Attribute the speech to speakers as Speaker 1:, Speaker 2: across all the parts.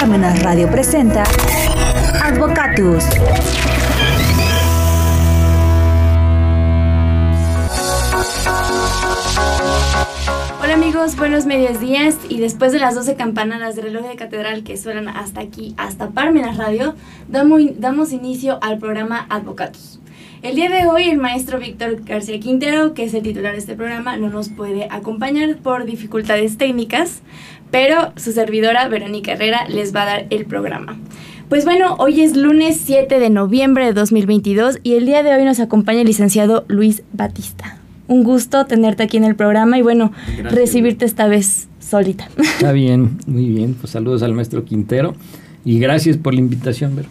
Speaker 1: Parmenas Radio presenta Advocatus.
Speaker 2: Hola amigos, buenos medios días y después de las 12 campanadas de reloj de catedral que suenan hasta aquí, hasta Parmenas Radio, damos, damos inicio al programa Advocatus. El día de hoy el maestro Víctor García Quintero, que es el titular de este programa, no nos puede acompañar por dificultades técnicas, pero su servidora Verónica Herrera les va a dar el programa. Pues bueno, hoy es lunes 7 de noviembre de 2022 y el día de hoy nos acompaña el licenciado Luis Batista. Un gusto tenerte aquí en el programa y bueno, recibirte esta vez solita.
Speaker 3: Está bien, muy bien. Pues saludos al maestro Quintero y gracias por la invitación, Vero.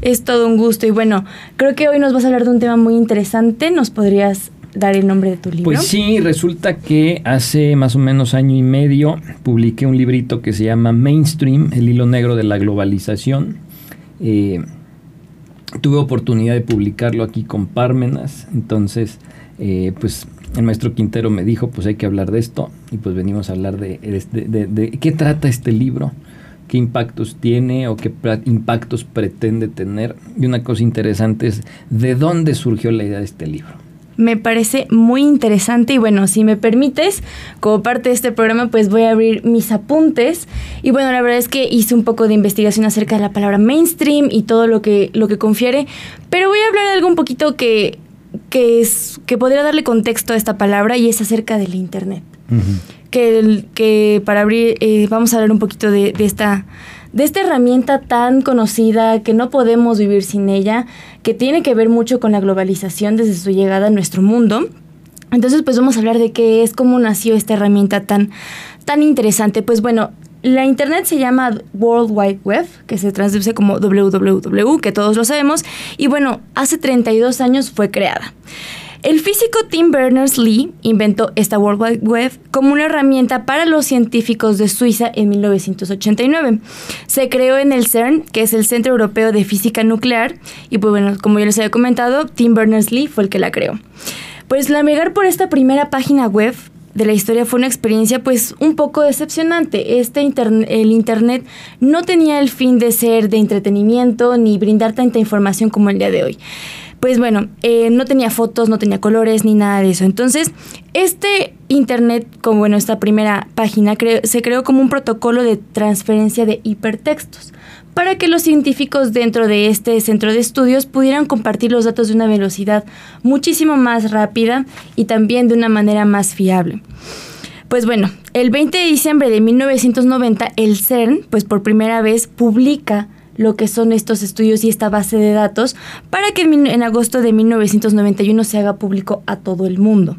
Speaker 2: Es todo un gusto y bueno, creo que hoy nos vas a hablar de un tema muy interesante. ¿Nos podrías dar el nombre de tu libro?
Speaker 3: Pues sí, resulta que hace más o menos año y medio publiqué un librito que se llama Mainstream, el hilo negro de la globalización. Eh, tuve oportunidad de publicarlo aquí con Parmenas, entonces eh, pues el maestro Quintero me dijo pues hay que hablar de esto y pues venimos a hablar de, de, de qué trata este libro qué impactos tiene o qué impactos pretende tener. Y una cosa interesante es de dónde surgió la idea de este libro.
Speaker 2: Me parece muy interesante y bueno, si me permites, como parte de este programa, pues voy a abrir mis apuntes. Y bueno, la verdad es que hice un poco de investigación acerca de la palabra mainstream y todo lo que, lo que confiere, pero voy a hablar de algo un poquito que, que, es, que podría darle contexto a esta palabra y es acerca del Internet que, que para abrir, eh, vamos a hablar un poquito de, de, esta, de esta herramienta tan conocida que no podemos vivir sin ella, que tiene que ver mucho con la globalización desde su llegada a nuestro mundo. Entonces, pues vamos a hablar de qué es, cómo nació esta herramienta tan, tan interesante. Pues bueno, la Internet se llama World Wide Web, que se traduce como WWW, que todos lo sabemos, y bueno, hace 32 años fue creada. El físico Tim Berners-Lee inventó esta World Wide Web como una herramienta para los científicos de Suiza en 1989. Se creó en el CERN, que es el Centro Europeo de Física Nuclear, y pues bueno, como ya les había comentado, Tim Berners-Lee fue el que la creó. Pues navegar por esta primera página web de la historia fue una experiencia pues un poco decepcionante. Este el internet no tenía el fin de ser de entretenimiento ni brindar tanta información como el día de hoy pues bueno, eh, no tenía fotos, no tenía colores ni nada de eso. Entonces, este Internet, como bueno, esta primera página, se creó como un protocolo de transferencia de hipertextos para que los científicos dentro de este centro de estudios pudieran compartir los datos de una velocidad muchísimo más rápida y también de una manera más fiable. Pues bueno, el 20 de diciembre de 1990 el CERN, pues por primera vez publica lo que son estos estudios y esta base de datos para que en, agosto de 1991 se haga público a todo el mundo.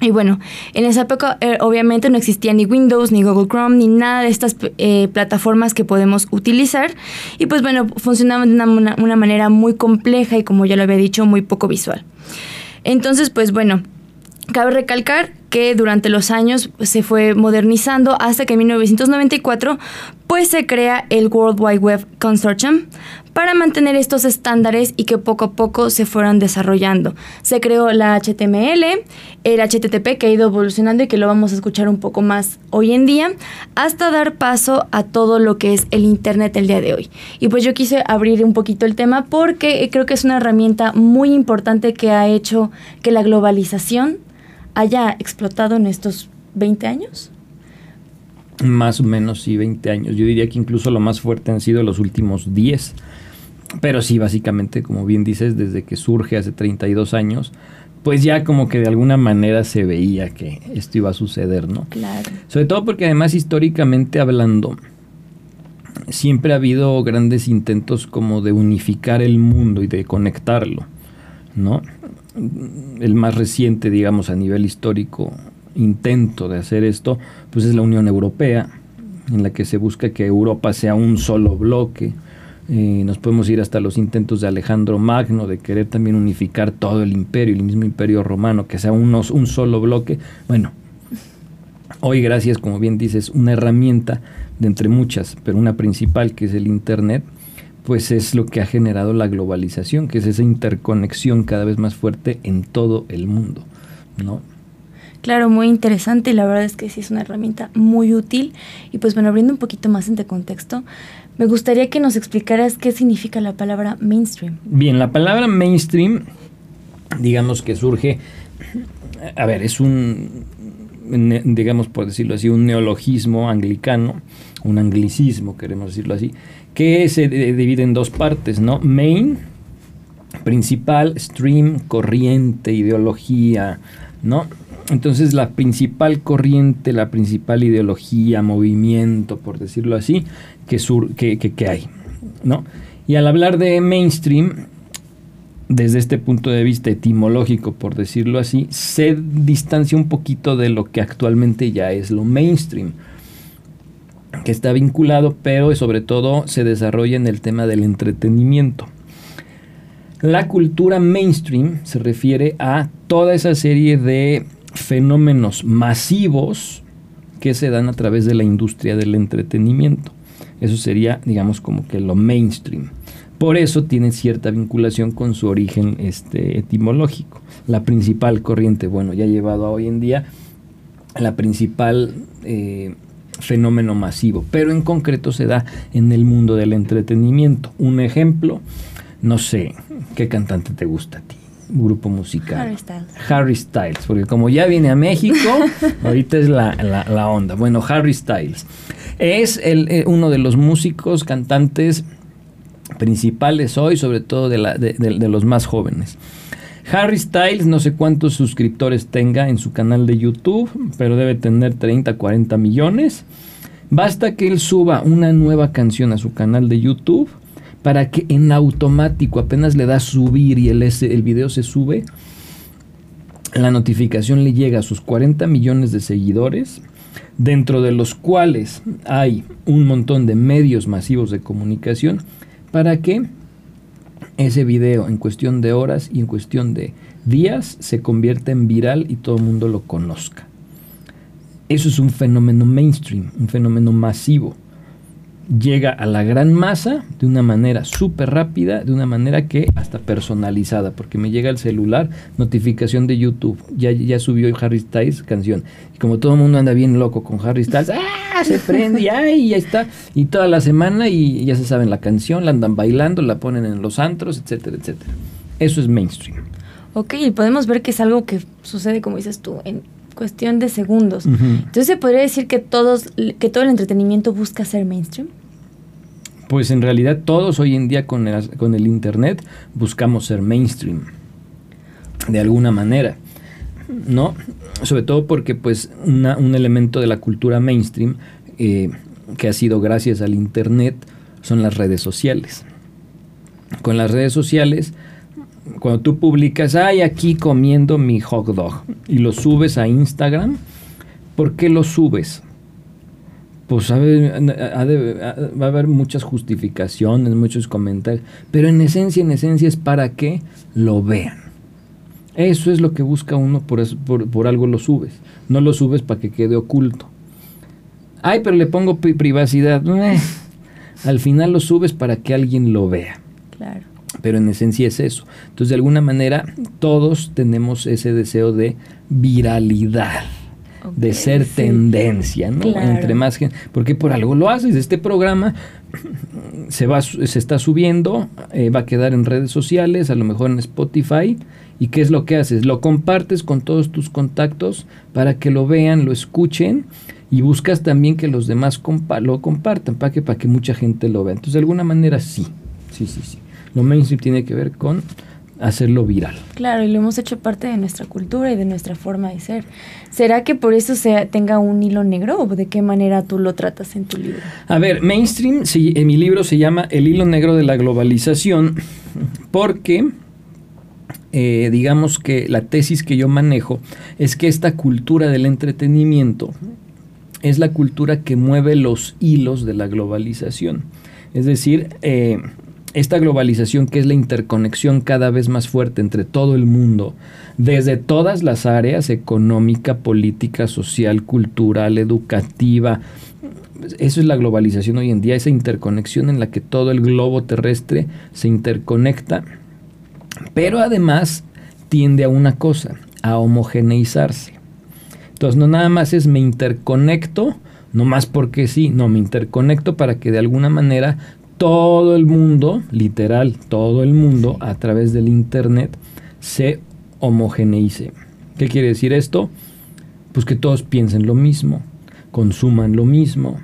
Speaker 2: Y bueno, en esa época eh, obviamente no existía ni Windows, ni Google Chrome, ni nada de estas eh, plataformas que podemos utilizar. Y pues bueno, funcionaban de una, una manera muy compleja y como ya lo había dicho, muy poco visual. Entonces, pues bueno, Cabe recalcar que durante los años se fue modernizando hasta que en 1994 pues se crea el World Wide Web Consortium para mantener estos estándares y que poco a poco se fueran desarrollando. Se creó la HTML, el HTTP que ha ido evolucionando y que lo vamos a escuchar un poco más hoy en día, hasta dar paso a todo lo que es el Internet el día de hoy. Y pues yo quise abrir un poquito el tema porque creo que es una herramienta muy importante que ha hecho que la globalización haya explotado en estos 20 años?
Speaker 3: Más o menos, sí, 20 años. Yo diría que incluso lo más fuerte han sido los últimos 10. Pero sí, básicamente, como bien dices, desde que surge hace 32 años, pues ya como que de alguna manera se veía que esto iba a suceder, ¿no?
Speaker 2: Claro.
Speaker 3: Sobre todo porque además históricamente hablando, siempre ha habido grandes intentos como de unificar el mundo y de conectarlo, ¿no? El más reciente, digamos, a nivel histórico intento de hacer esto, pues es la Unión Europea, en la que se busca que Europa sea un solo bloque. Eh, nos podemos ir hasta los intentos de Alejandro Magno de querer también unificar todo el imperio, el mismo imperio romano, que sea unos, un solo bloque. Bueno, hoy gracias, como bien dices, una herramienta de entre muchas, pero una principal que es el Internet, pues es lo que ha generado la globalización, que es esa interconexión cada vez más fuerte en todo el mundo, ¿no?
Speaker 2: Claro, muy interesante y la verdad es que sí es una herramienta muy útil. Y pues bueno, abriendo un poquito más en contexto, me gustaría que nos explicaras qué significa la palabra mainstream.
Speaker 3: Bien, la palabra mainstream, digamos que surge, a ver, es un, digamos por decirlo así, un neologismo anglicano, un anglicismo, queremos decirlo así, que se divide en dos partes, ¿no? Main, principal, stream, corriente, ideología, ¿no? Entonces la principal corriente, la principal ideología, movimiento, por decirlo así, que, sur, que, que, hay, ¿no? Y al hablar de mainstream, desde este punto de vista etimológico, por decirlo así, se distancia un poquito de lo que actualmente ya es lo mainstream, que está vinculado, pero sobre todo se desarrolla en el tema del entretenimiento. La cultura mainstream se refiere a toda esa serie de fenómenos masivos que se dan a través de la industria del entretenimiento. Eso sería, digamos, como que lo mainstream. Por eso tiene cierta vinculación con su origen este, etimológico. La principal corriente, bueno, ya llevado a hoy en día, la principal eh, fenómeno masivo, pero en concreto se da en el mundo del entretenimiento. Un ejemplo, no sé, ¿qué cantante te gusta a ti? grupo musical.
Speaker 2: Harry Styles.
Speaker 3: Harry Styles, porque como ya viene a México, ahorita es la, onda. Bueno, Harry Styles es el, eh, uno de los músicos, cantantes principales hoy, sobre todo de, la, de, de, los más jóvenes. Harry Styles, no sé cuántos suscriptores tenga en su canal de YouTube, pero debe tener 30, 40 millones. Basta que él suba una nueva canción a su canal de YouTube para que en automático apenas le da subir y el, el video se sube, la notificación le llega a sus 40 millones de seguidores, dentro de los cuales hay un montón de medios masivos de comunicación, para que ese video en cuestión de horas y en cuestión de días se convierta en viral y todo el mundo lo conozca. Eso es un fenómeno mainstream, un fenómeno masivo llega a la gran masa de una manera súper rápida, de una manera que hasta personalizada, porque me llega el celular, notificación de YouTube, ya, ya subió Harry Styles canción. Y como todo el mundo anda bien loco con Harry Styles, ¡ah! Se prende, y ya está. Y toda la semana y ya se saben la canción, la andan bailando, la ponen en los antros, etcétera, etcétera. Eso es mainstream.
Speaker 2: Ok, podemos ver que es algo que sucede, como dices tú, en cuestión de segundos. Entonces, ¿se podría decir que, todos, que todo el entretenimiento busca ser mainstream?
Speaker 3: Pues en realidad todos hoy en día con el, con el Internet buscamos ser mainstream, de alguna manera, ¿no? Sobre todo porque pues un elemento de la cultura mainstream eh, que ha sido gracias al Internet son las redes sociales. Con las redes sociales cuando tú publicas, ay, aquí comiendo mi hot dog, y lo subes a Instagram, ¿por qué lo subes? Pues va a haber muchas justificaciones, muchos comentarios, pero en esencia, en esencia es para que lo vean. Eso es lo que busca uno, por, por, algo lo subes. No lo subes para que quede oculto. Ay, pero le pongo privacidad. Al final lo subes para que alguien lo vea.
Speaker 2: Claro
Speaker 3: pero en esencia es eso. Entonces, de alguna manera, todos tenemos ese deseo de viralidad. de ser tendencia, ¿no? Entre más gente, porque por algo lo haces. Este programa se va, se está subiendo, eh, va a quedar en redes sociales, a lo mejor en Spotify. ¿Y qué es lo que haces? Lo compartes con todos tus contactos para que lo vean, lo escuchen y buscas también que los demás lo compartan para que, para que mucha gente lo vea. Entonces, de alguna manera, sí, sí, sí, sí. Lo mainstream tiene que ver con hacerlo viral.
Speaker 2: Claro, y lo hemos hecho parte de nuestra cultura y de nuestra forma de ser. ¿Será que por eso se tenga un hilo negro o de qué manera tú lo tratas en tu libro?
Speaker 3: A ver, mainstream, en mi libro se llama El hilo negro de la globalización porque... Eh, digamos que la tesis que yo manejo es que esta cultura del entretenimiento es la cultura que mueve los hilos de la globalización. Es decir, eh, esta globalización que es la interconexión cada vez más fuerte entre todo el mundo, desde todas las áreas, económica, política, social, cultural, educativa, eso es la globalización hoy en día, esa interconexión en la que todo el globo terrestre se interconecta, pero además tiende a una cosa, a homogeneizarse. Entonces no nada más es me interconecto, no más porque sí, no, me interconecto para que de alguna manera todo el mundo, literal, todo el mundo a través del Internet se homogeneice. ¿Qué quiere decir esto? Pues que todos piensen lo mismo, consuman lo mismo,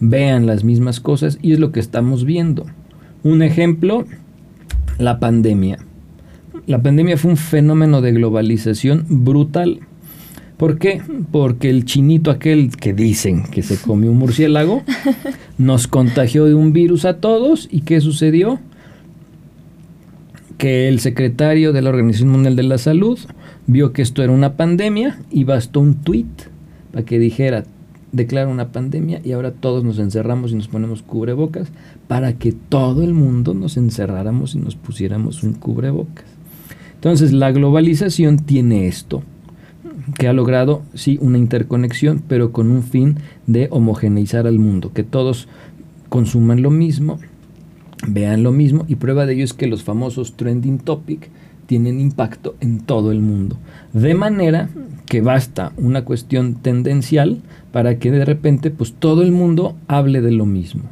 Speaker 3: vean las mismas cosas y es lo que estamos viendo. Un ejemplo, la pandemia. La pandemia fue un fenómeno de globalización brutal. ¿Por qué? Porque el chinito aquel que dicen que se comió un murciélago nos contagió de un virus a todos y ¿qué sucedió? Que el secretario de la Organización Mundial de la Salud vio que esto era una pandemia y bastó un tweet para que dijera declara una pandemia y ahora todos nos encerramos y nos ponemos cubrebocas para que todo el mundo nos encerráramos y nos pusiéramos un cubrebocas. Entonces la globalización tiene esto que ha logrado, sí, una interconexión, pero con un fin de homogeneizar al mundo, que todos consuman lo mismo, vean lo mismo, y prueba de ello es que los famosos trending topic tienen impacto en todo el mundo. De manera que basta una cuestión tendencial para que de repente pues todo el mundo hable de lo mismo.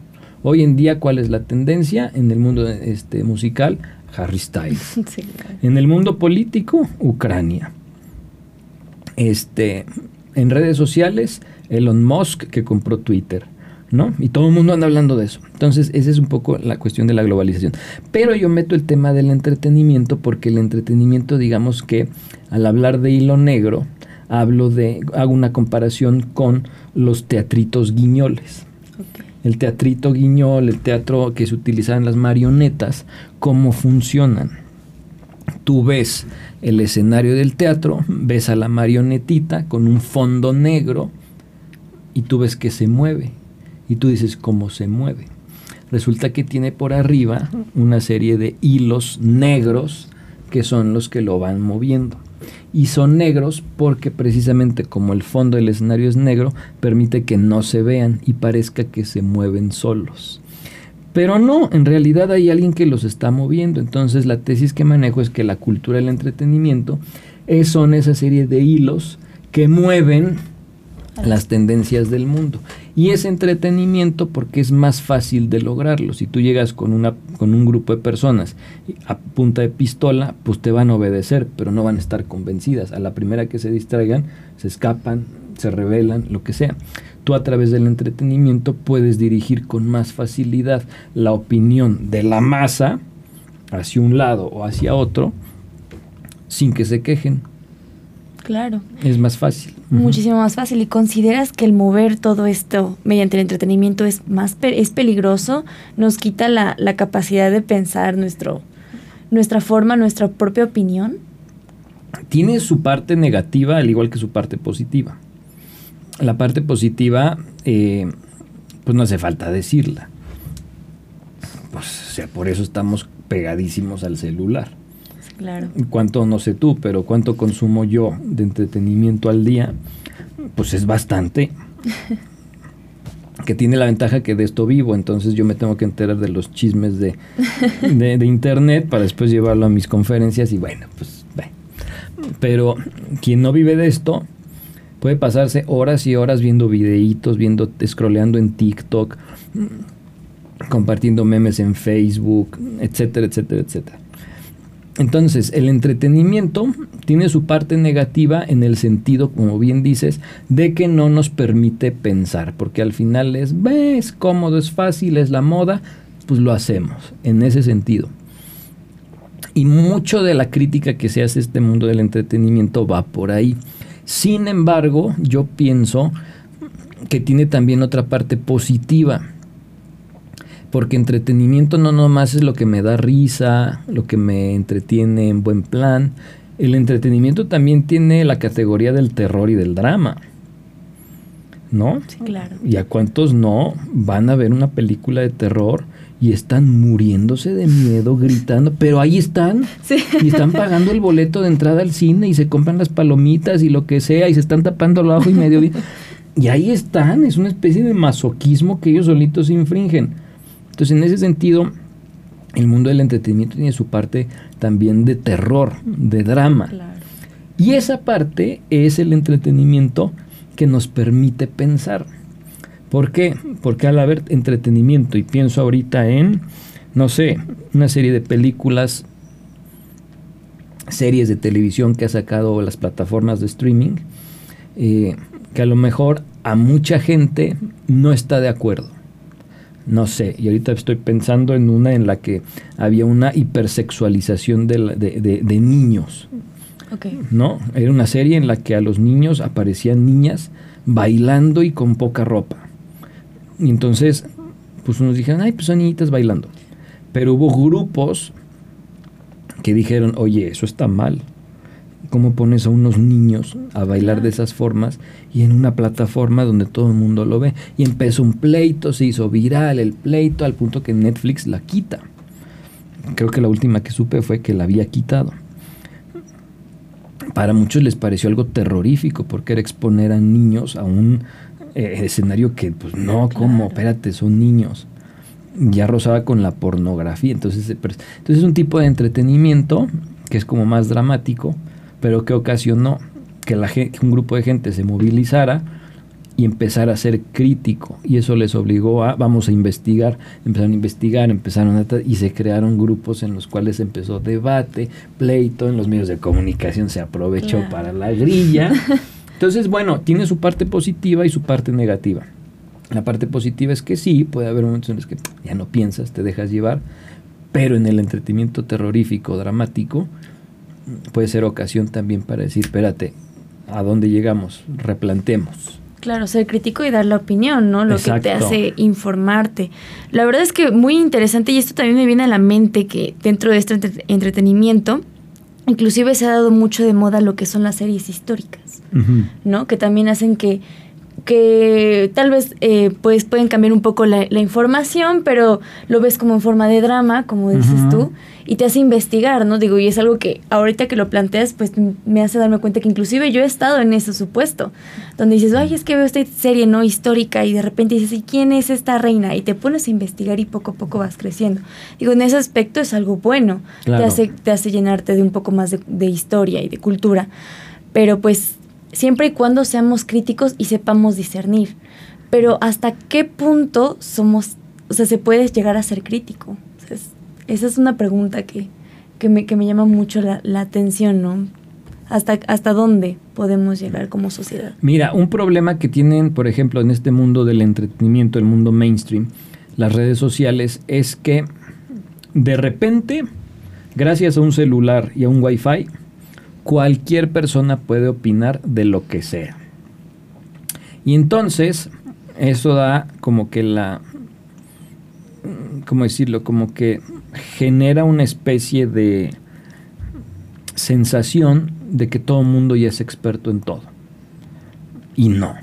Speaker 3: Hoy en día, ¿cuál es la tendencia en el mundo este, musical? Harry Styles. En el mundo político, Ucrania este, en redes sociales, Elon Musk que compró Twitter. ¿no? Y todo el mundo anda hablando de eso. Entonces, esa es un poco la cuestión de la globalización. Pero yo meto el tema del entretenimiento porque el entretenimiento, digamos que al hablar de hilo negro, hablo de, hago una comparación con los teatritos guiñoles. El teatrito guiñol, el teatro que se utiliza en las marionetas, cómo funcionan. Tú ves el escenario del teatro, ves a la marionetita con un fondo negro y tú ves que se mueve. Y tú dices, ¿cómo se mueve? Resulta que tiene por arriba una serie de hilos negros que son los que lo van moviendo. Y son negros porque precisamente como el fondo del escenario es negro, permite que no se vean y parezca que se mueven solos. Pero no, en realidad hay alguien que los está moviendo. Entonces la tesis que manejo es que la cultura del entretenimiento es, son esa serie de hilos que mueven las tendencias del mundo. Y ese entretenimiento porque es más fácil de lograrlo. Si tú llegas con, una, con un grupo de personas a punta de pistola, pues te van a obedecer, pero no van a estar convencidas. A la primera que se distraigan, se escapan, se rebelan, lo que sea tú a través del entretenimiento puedes dirigir con más facilidad la opinión de la masa hacia un lado o hacia otro sin que se quejen.
Speaker 2: Claro.
Speaker 3: Es más fácil.
Speaker 2: Muchísimo más fácil. ¿Y consideras que el mover todo esto mediante el entretenimiento es más es peligroso? ¿Nos quita la, la capacidad de pensar nuestro, nuestra forma, nuestra propia opinión?
Speaker 3: Tiene su parte negativa al igual que su parte positiva la parte positiva, eh, pues no hace falta decirla. Pues, o sea, por eso estamos pegadísimos al celular.
Speaker 2: Claro.
Speaker 3: Cuánto, no sé tú, pero cuánto consumo yo de entretenimiento al día, pues es bastante. que tiene la ventaja que de esto vivo, entonces yo me tengo que enterar de los chismes de, de, internet para después llevarlo a mis conferencias y bueno, pues Pero quien no vive de esto, Puede pasarse horas y horas viendo videitos, viendo, scrolleando en TikTok, compartiendo memes en Facebook, etcétera, etcétera, etcétera. Entonces, el entretenimiento tiene su parte negativa en el sentido, como bien dices, de que no nos permite pensar, porque al final es, ves, cómodo, es fácil, es la moda, pues lo hacemos, en ese sentido. Y mucho de la crítica que se hace a este mundo del entretenimiento va por ahí. Sin embargo, yo pienso que tiene también otra parte positiva. Porque entretenimiento no nomás es lo que me da risa, lo que me entretiene en buen plan. El entretenimiento también tiene la categoría del terror y del drama. ¿No?
Speaker 2: Sí, claro.
Speaker 3: ¿Y a cuántos no van a ver una película de terror y están muriéndose de miedo, gritando, pero ahí están y están pagando el boleto de entrada al cine y se compran las palomitas y lo que sea y se están tapando el ojo y medio Y ahí están, es una especie de masoquismo que ellos solitos infringen. Entonces, en ese sentido, el mundo del entretenimiento tiene su parte también de terror, de drama. Y esa parte es el entretenimiento que nos permite pensar. ¿Por qué? Porque al haber entretenimiento, y pienso ahorita en, no sé, una serie de películas, series de televisión que ha sacado las plataformas de streaming, eh, que a lo mejor a mucha gente no está de acuerdo. No sé, y ahorita estoy pensando en una en la que había una hipersexualización de, niños. ¿No? Era una serie en la que a los niños aparecían niñas bailando y con poca ropa. Y entonces, pues unos dijeron, ay, pues son niñitas bailando. Pero hubo grupos que dijeron, oye, eso está mal cómo pones a unos niños a bailar de esas formas y en una plataforma donde todo el mundo lo ve. Y empezó un pleito, se hizo viral el pleito al punto que Netflix la quita. Creo que la última que supe fue que la había quitado. Para muchos les pareció algo terrorífico porque era exponer a niños a un eh, escenario que, pues no, ¿cómo? Espérate, son niños. Ya rozaba con la pornografía. Entonces, entonces es un tipo de entretenimiento que es como más dramático pero que ocasionó que, la, que un grupo de gente se movilizara y empezara a ser crítico. Y eso les obligó a, vamos a investigar, empezaron a investigar, empezaron a... y se crearon grupos en los cuales empezó debate, pleito, en los medios de comunicación se aprovechó para la grilla. Entonces, bueno, tiene su parte positiva y su parte negativa. La parte positiva es que sí, puede haber momentos en los que ya no piensas, te dejas llevar, pero en el entretenimiento terrorífico, dramático, puede ser ocasión también para decir, espérate, ¿a dónde llegamos? Replantemos.
Speaker 2: Claro, ser crítico y dar la opinión, ¿no? Lo que te hace informarte. La verdad es que muy interesante y esto también me viene a la mente que dentro de este entretenimiento, inclusive se ha dado mucho de moda lo que son las series históricas, ¿no? Que también hacen que que tal vez eh, pues pueden cambiar un poco la, información, pero lo ves como en forma de drama, como dices tú, y te hace investigar, ¿no? Digo, y es algo que ahorita que lo planteas, pues me hace darme cuenta que inclusive yo he estado en ese supuesto, donde dices, ay, es que veo esta serie, ¿no? Histórica, y de repente dices, ¿y quién es esta reina? Y te pones a investigar y poco a poco vas creciendo. Digo, en ese aspecto es algo bueno, te, hace, te hace llenarte de un poco más de, de historia y de cultura, pero pues siempre y cuando seamos críticos y sepamos discernir. Pero hasta qué punto somos, o sea, se puede llegar a ser crítico. esa es una pregunta que, que, me, que me llama mucho la, la atención, ¿no? ¿Hasta, ¿Hasta dónde podemos llegar como sociedad?
Speaker 3: Mira, un problema que tienen, por ejemplo, en este mundo del entretenimiento, el mundo mainstream, las redes sociales, es que de repente, gracias a un celular y a un wifi, cualquier persona puede opinar de lo que sea. Y entonces, eso da como que la, ¿cómo decirlo? Como que genera una especie de sensación de que todo el mundo ya es experto en todo. Y no.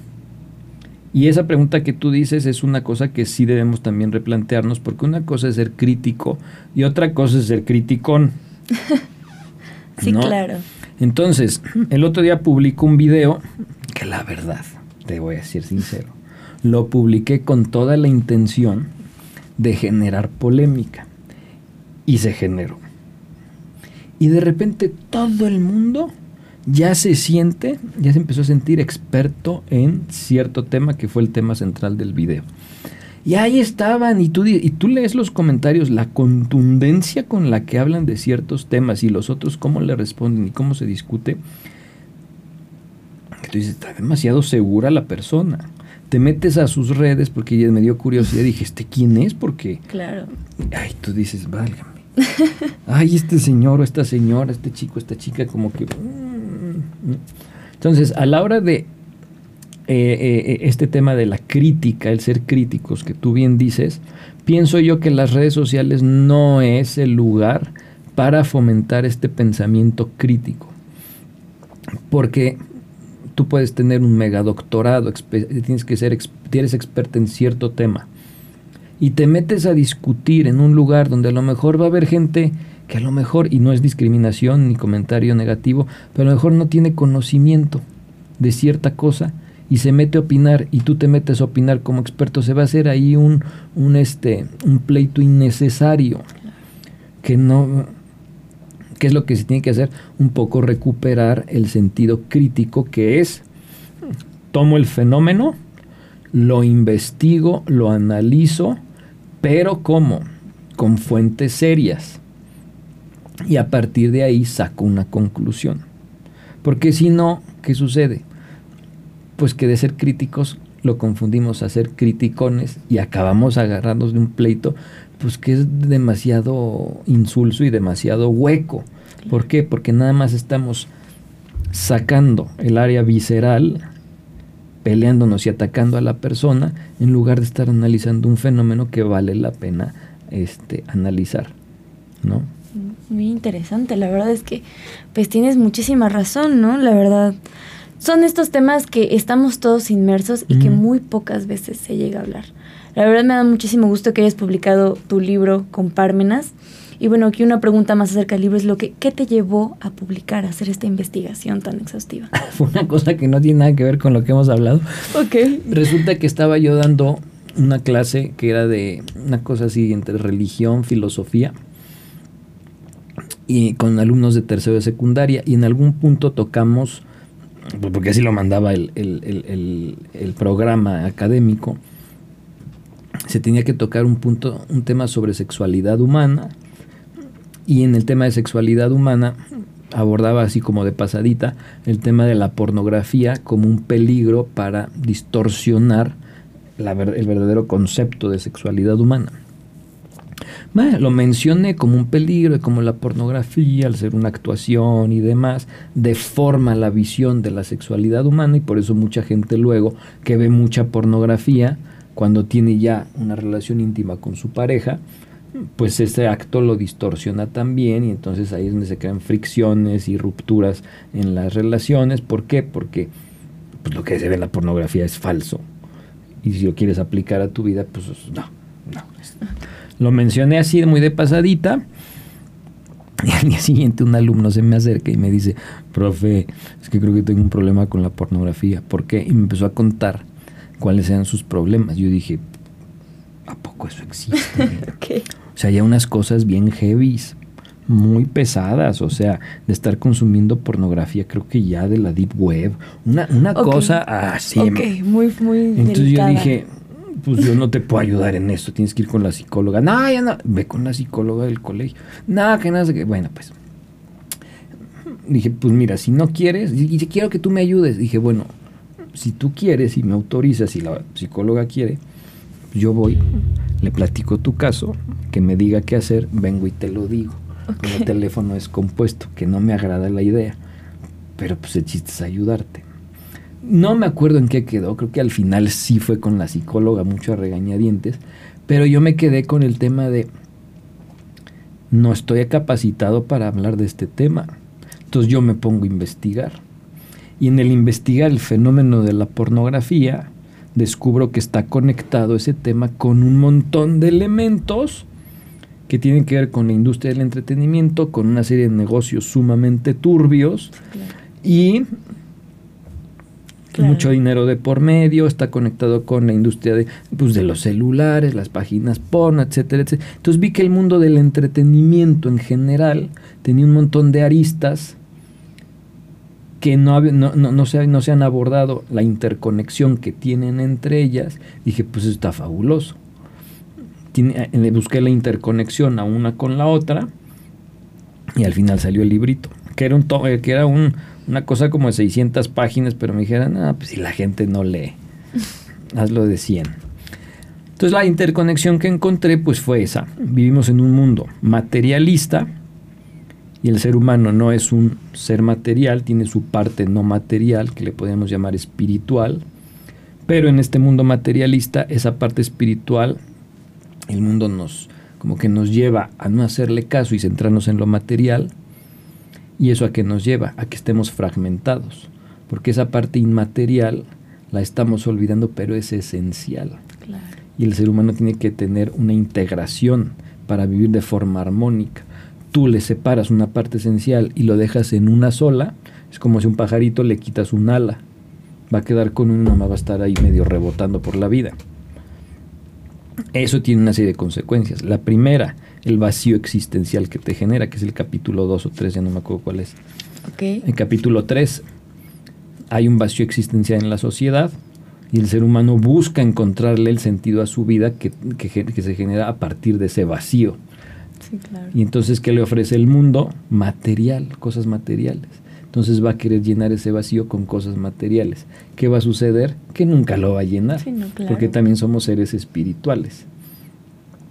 Speaker 3: Y esa pregunta que tú dices es una cosa que sí debemos también replantearnos, porque una cosa es ser crítico y otra cosa es ser criticón.
Speaker 2: sí, claro.
Speaker 3: Entonces, el otro día publicó un video que la verdad, te voy a decir sincero, lo publiqué con toda la intención de generar polémica. Y se generó. Y de repente todo el mundo ya se siente, ya se empezó a sentir experto en cierto tema que fue el tema central del video. Y ahí estaban, y tú, y tú lees los comentarios, la contundencia con la que hablan de ciertos temas y los otros cómo le responden y cómo se discute. tú dices, está demasiado segura la persona. Te metes a sus redes porque me dio curiosidad. Dije, ¿este quién es? Porque.
Speaker 2: Claro.
Speaker 3: Ay, tú dices, válgame. Ay, este señor o esta señora, este chico, esta chica, como que. Mm, mm". Entonces, a la hora de eh, eh, este tema de la crítica, el ser críticos, que tú bien dices, pienso yo que las redes sociales no es el lugar para fomentar este pensamiento crítico. Porque tú puedes tener un megadoctorado, tienes que ser, eres experta en cierto tema, y te metes a discutir en un lugar donde a lo mejor va a haber gente que a lo mejor, y no es discriminación ni comentario negativo, pero a lo mejor no tiene conocimiento de cierta cosa y se mete a opinar y tú te metes a opinar como experto, se va a hacer ahí un, un, este, un pleito innecesario que no, ¿Qué es lo que se tiene que hacer? Un poco recuperar el sentido crítico que es, tomo el fenómeno, lo investigo, lo analizo, pero ¿cómo? Con fuentes serias. Y a partir de ahí saco una conclusión. Porque si no, ¿qué sucede? Pues que de ser críticos lo confundimos a ser criticones y acabamos agarrándonos de un pleito, pues que es demasiado insulso y demasiado hueco. ¿Por qué? Porque nada más estamos sacando el área visceral, peleándonos y atacando a la persona, en lugar de estar analizando un fenómeno que vale la pena este, analizar. ¿No?
Speaker 2: Muy interesante, la verdad es que pues tienes muchísima razón, ¿no? La verdad, son estos temas que estamos todos inmersos y que muy pocas veces se llega a hablar. La verdad me da muchísimo gusto que hayas publicado tu libro con Pármenas. Y bueno, aquí una pregunta más acerca del libro es lo que, ¿qué te llevó a publicar, a hacer esta investigación tan exhaustiva?
Speaker 3: Fue una cosa que no tiene nada que ver con lo que hemos hablado.
Speaker 2: Ok.
Speaker 3: Resulta que estaba yo dando una clase que era de una cosa así entre religión, filosofía, y con alumnos de tercero de secundaria, y en algún punto tocamos, porque así lo mandaba el, el programa académico, se tenía que tocar un punto, un tema sobre sexualidad humana, y en el tema de sexualidad humana abordaba así como de pasadita el tema de la pornografía como un peligro para distorsionar el verdadero concepto de sexualidad humana. Lo mencioné como un peligro, como la pornografía, al ser una actuación y demás, deforma la visión de la sexualidad humana y por eso mucha gente luego que ve mucha pornografía, cuando tiene ya una relación íntima con su pareja, pues ese acto lo distorsiona también y entonces ahí es donde se crean fricciones y rupturas en las relaciones. ¿Por qué? Porque pues, lo que se ve en la pornografía es falso. Y si lo quieres aplicar a tu vida, pues no, no. Lo mencioné así muy de pasadita. Y al día siguiente un alumno se me acerca y me dice, profe, es que creo que tengo un problema con la pornografía. ¿Por qué? Y me empezó a contar cuáles eran sus problemas. Yo dije, ¿a poco eso existe? O sea, hay unas cosas bien heavies, muy pesadas, o sea, de estar consumiendo pornografía, creo que ya de la deep web, una, una cosa así.
Speaker 2: Ok, muy, muy
Speaker 3: Entonces yo dije, pues yo no te puedo ayudar en esto, tienes que ir con la psicóloga. No, ya no, ve con la psicóloga del colegio. Nada, que nada, que bueno, pues. Dije, pues mira, si no quieres, y, quiero que tú me ayudes. Dije, bueno, si tú quieres y me autorizas y la psicóloga quiere, yo voy, le platico tu caso, que me diga qué hacer, vengo y te lo digo. El teléfono es compuesto, que no me agrada la idea, pero pues el chiste es ayudarte. No me acuerdo en qué quedó, creo que al final sí fue con la psicóloga, mucho a regañadientes, pero yo me quedé con el tema de no estoy capacitado para hablar de este tema. Entonces yo me pongo a investigar. Y en el investigar el fenómeno de la pornografía, descubro que está conectado ese tema con un montón de elementos que tienen que ver con la industria del entretenimiento, con una serie de negocios sumamente turbios y mucho dinero de por medio, está conectado con la industria de, pues, de los celulares, las páginas porno, etcétera, etcétera. Entonces vi que el mundo del entretenimiento en general tenía un montón de aristas que no, no, no, se, no se han abordado la interconexión que tienen entre ellas, dije, pues está fabuloso. Tiene, eh, busqué la interconexión a una con la otra y al final salió el librito, que era, un eh, que era un, una cosa como de 600 páginas, pero me dijeron, ah, pues si la gente no lee, hazlo de 100. Entonces la interconexión que encontré pues fue esa. Vivimos en un mundo materialista, y el ser humano no es un ser material, tiene su parte no material, que le podemos llamar espiritual, pero en este mundo materialista, esa parte espiritual, el mundo nos como que nos lleva a no hacerle caso y centrarnos en lo material, y eso a qué nos lleva, a que estemos fragmentados, porque esa parte inmaterial la estamos olvidando, pero es esencial. Y el ser humano tiene que tener una integración para vivir de forma armónica tú le separas una parte esencial y lo dejas en una sola, es como si un pajarito le quitas un ala. Va a quedar con uno, va a estar ahí medio rebotando por la vida. Eso tiene una serie de consecuencias. La primera, el vacío existencial que te genera, que es el capítulo 2 o 3, ya no me acuerdo cuál es.
Speaker 2: Okay.
Speaker 3: En capítulo 3 hay un vacío existencial en la sociedad y el ser humano busca encontrarle el sentido a su vida que, que se genera a partir de ese vacío.
Speaker 2: Sí, claro.
Speaker 3: Y entonces, ¿qué le ofrece el mundo? Material, cosas materiales. Entonces va a querer llenar ese vacío con cosas materiales. ¿Qué va a suceder? Que nunca lo va a llenar,
Speaker 2: Sí, no, claro.
Speaker 3: porque también somos seres espirituales.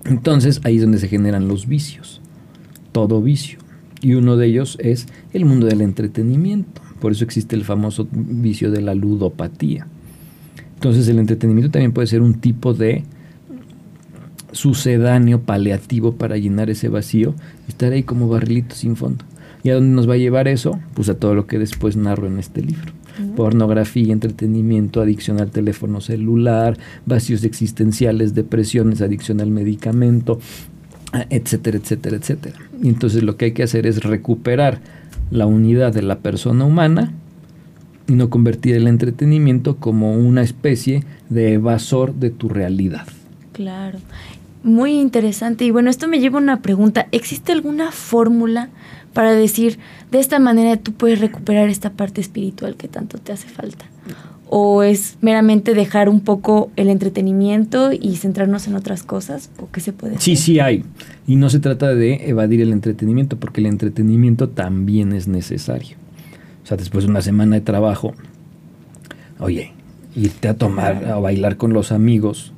Speaker 3: Entonces ahí es donde se generan los vicios, todo vicio. Y uno de ellos es el mundo del entretenimiento. Por eso existe el famoso vicio de la ludopatía. Entonces el entretenimiento también puede ser un tipo de sucedáneo paliativo para llenar ese vacío estar ahí como barrilito sin fondo. ¿Y a dónde nos va a llevar eso? Pues a todo lo que después narro en este libro. Pornografía, entretenimiento, adicción al teléfono celular, vacíos existenciales, depresiones, adicción al medicamento, etcétera, etcétera, etcétera. Y entonces lo que hay que hacer es recuperar la unidad de la persona humana y no convertir el entretenimiento como una especie de evasor de tu realidad.
Speaker 2: Claro. Muy interesante. Y bueno, esto me lleva a una pregunta. ¿Existe alguna fórmula para decir, de esta manera tú puedes recuperar esta parte espiritual que tanto te hace falta? ¿O es meramente dejar un poco el entretenimiento y centrarnos en otras cosas? ¿O qué se puede hacer?
Speaker 3: Sí, sí hay. Y no se trata de evadir el entretenimiento, porque el entretenimiento también es necesario. O sea, después de una semana de trabajo, oye, irte a tomar, a bailar con los amigos,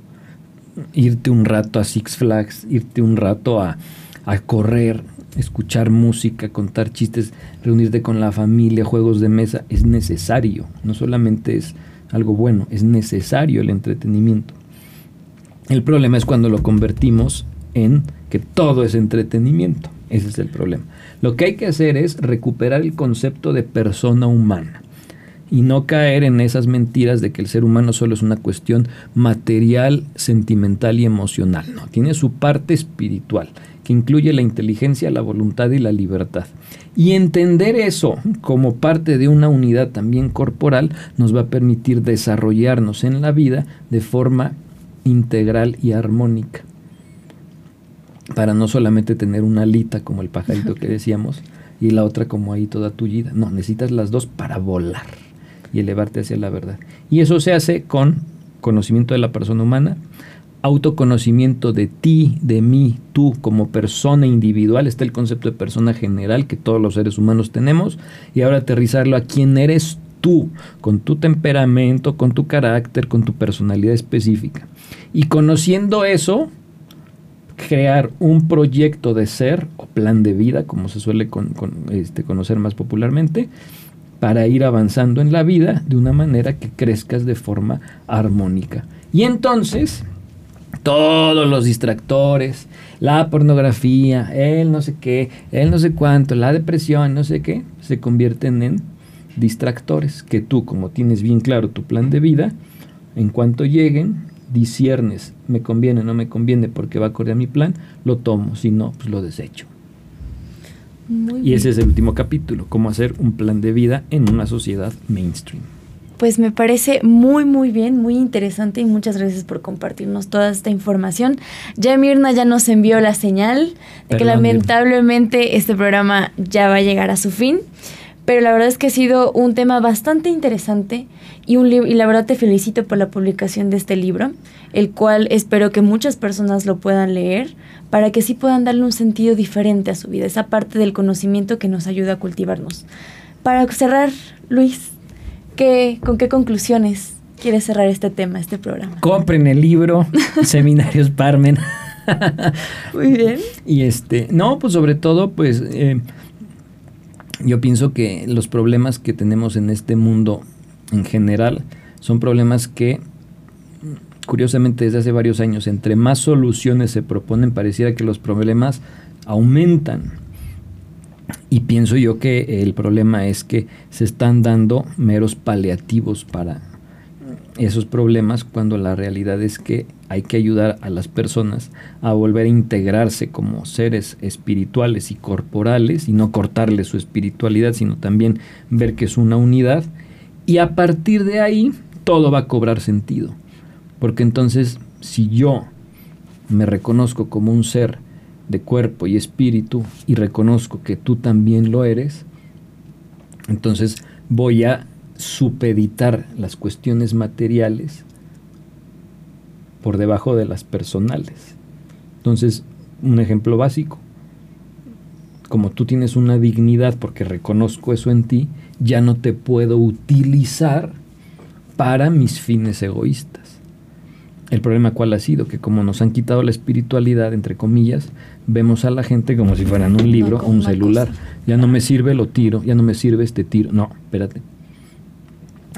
Speaker 3: irte un rato a Six Flags, irte un rato a, a correr, escuchar música, contar chistes, reunirte con la familia, juegos de mesa, es necesario. No solamente es algo bueno, es necesario el entretenimiento. El problema es cuando lo convertimos en que todo es entretenimiento. Ese es el problema. Lo que hay que hacer es recuperar el concepto de persona humana y no caer en esas mentiras de que el ser humano solo es una cuestión material, sentimental y emocional. No, tiene su parte espiritual, que incluye la inteligencia, la voluntad y la libertad. Y entender eso como parte de una unidad también corporal nos va a permitir desarrollarnos en la vida de forma integral y armónica. Para no solamente tener una alita como el pajarito que decíamos y la otra como ahí toda tullida. No, necesitas las dos para volar y elevarte hacia la verdad. Y eso se hace con conocimiento de la persona humana, autoconocimiento de ti, de mí, tú como persona individual, está el concepto de persona general que todos los seres humanos tenemos, y ahora aterrizarlo a quién eres tú, con tu temperamento, con tu carácter, con tu personalidad específica. Y conociendo eso, crear un proyecto de ser o plan de vida, como se suele este, conocer más popularmente, para ir avanzando en la vida de una manera que crezcas de forma armónica. Y entonces, todos los distractores, la pornografía, el no sé qué, el no sé cuánto, la depresión, no sé qué, se convierten en distractores que tú, como tienes bien claro tu plan de vida, en cuanto lleguen, disiernes, me conviene, no me conviene porque va a correr a mi plan, lo tomo, si no, pues lo desecho.
Speaker 2: Muy
Speaker 3: Y
Speaker 2: bien.
Speaker 3: ese es el último capítulo, cómo hacer un plan de vida en una sociedad mainstream.
Speaker 2: Pues me parece muy, muy bien, muy interesante y muchas gracias por compartirnos toda esta información. Ya Mirna ya nos envió la señal de que lamentablemente este programa ya va a llegar a su fin, pero la verdad es que ha sido un tema bastante interesante y, un y la verdad te felicito por la publicación de este libro, el cual espero que muchas personas lo puedan leer para que sí puedan darle un sentido diferente a su vida, esa parte del conocimiento que nos ayuda a cultivarnos. Para cerrar, Luis, ¿qué, ¿con qué conclusiones quieres cerrar este tema, este programa?
Speaker 3: Compren el libro Seminarios Parmen.
Speaker 2: Muy bien.
Speaker 3: Y este, no, pues sobre todo, pues eh, yo pienso que los problemas que tenemos en este mundo en general son problemas que, curiosamente, desde hace varios años, entre más soluciones se proponen, pareciera que los problemas aumentan. Y pienso yo que el problema es que se están dando meros paliativos para esos problemas cuando la realidad es que hay que ayudar a las personas a volver a integrarse como seres espirituales y corporales y no cortarle su espiritualidad, sino también ver que es una unidad y a partir de ahí todo va a cobrar sentido. Porque entonces si yo me reconozco como un ser de cuerpo y espíritu y reconozco que tú también lo eres, entonces voy a supeditar las cuestiones materiales por debajo de las personales. Entonces, un ejemplo básico, como tú tienes una dignidad porque reconozco eso en ti, ya no te puedo utilizar para mis fines egoístas. El problema cuál ha sido que como nos han quitado la espiritualidad, entre comillas, vemos a la gente como si fueran un libro o un celular. Ya no me sirve, lo tiro, ya no me sirve este tiro. No, espérate.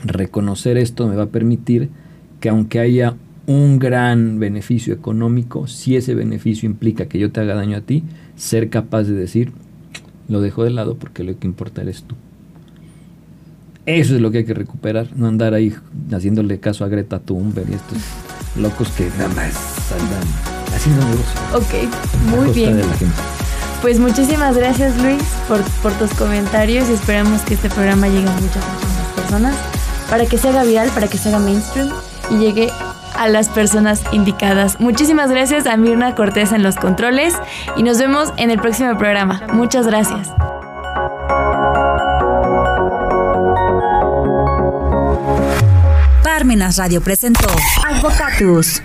Speaker 3: Reconocer esto me va a permitir que aunque haya un gran beneficio económico, si ese beneficio implica que yo te haga daño a ti, ser capaz de decir, lo dejo de lado porque lo que importa eres tú. Eso es lo que hay que recuperar, no andar ahí haciéndole caso a Greta Thunberg y estos locos que nada más andan haciendo negocio.
Speaker 2: Ok, muy bien. Pues muchísimas gracias Luis por, por tus comentarios y esperamos que este programa llegue a muchas, muchas más personas para que se haga viral, para que se haga mainstream y llegue a las personas indicadas. Muchísimas gracias a Mirna Cortés en los controles y nos vemos en el próximo programa. Muchas gracias.
Speaker 1: Radio presentó Advocatus.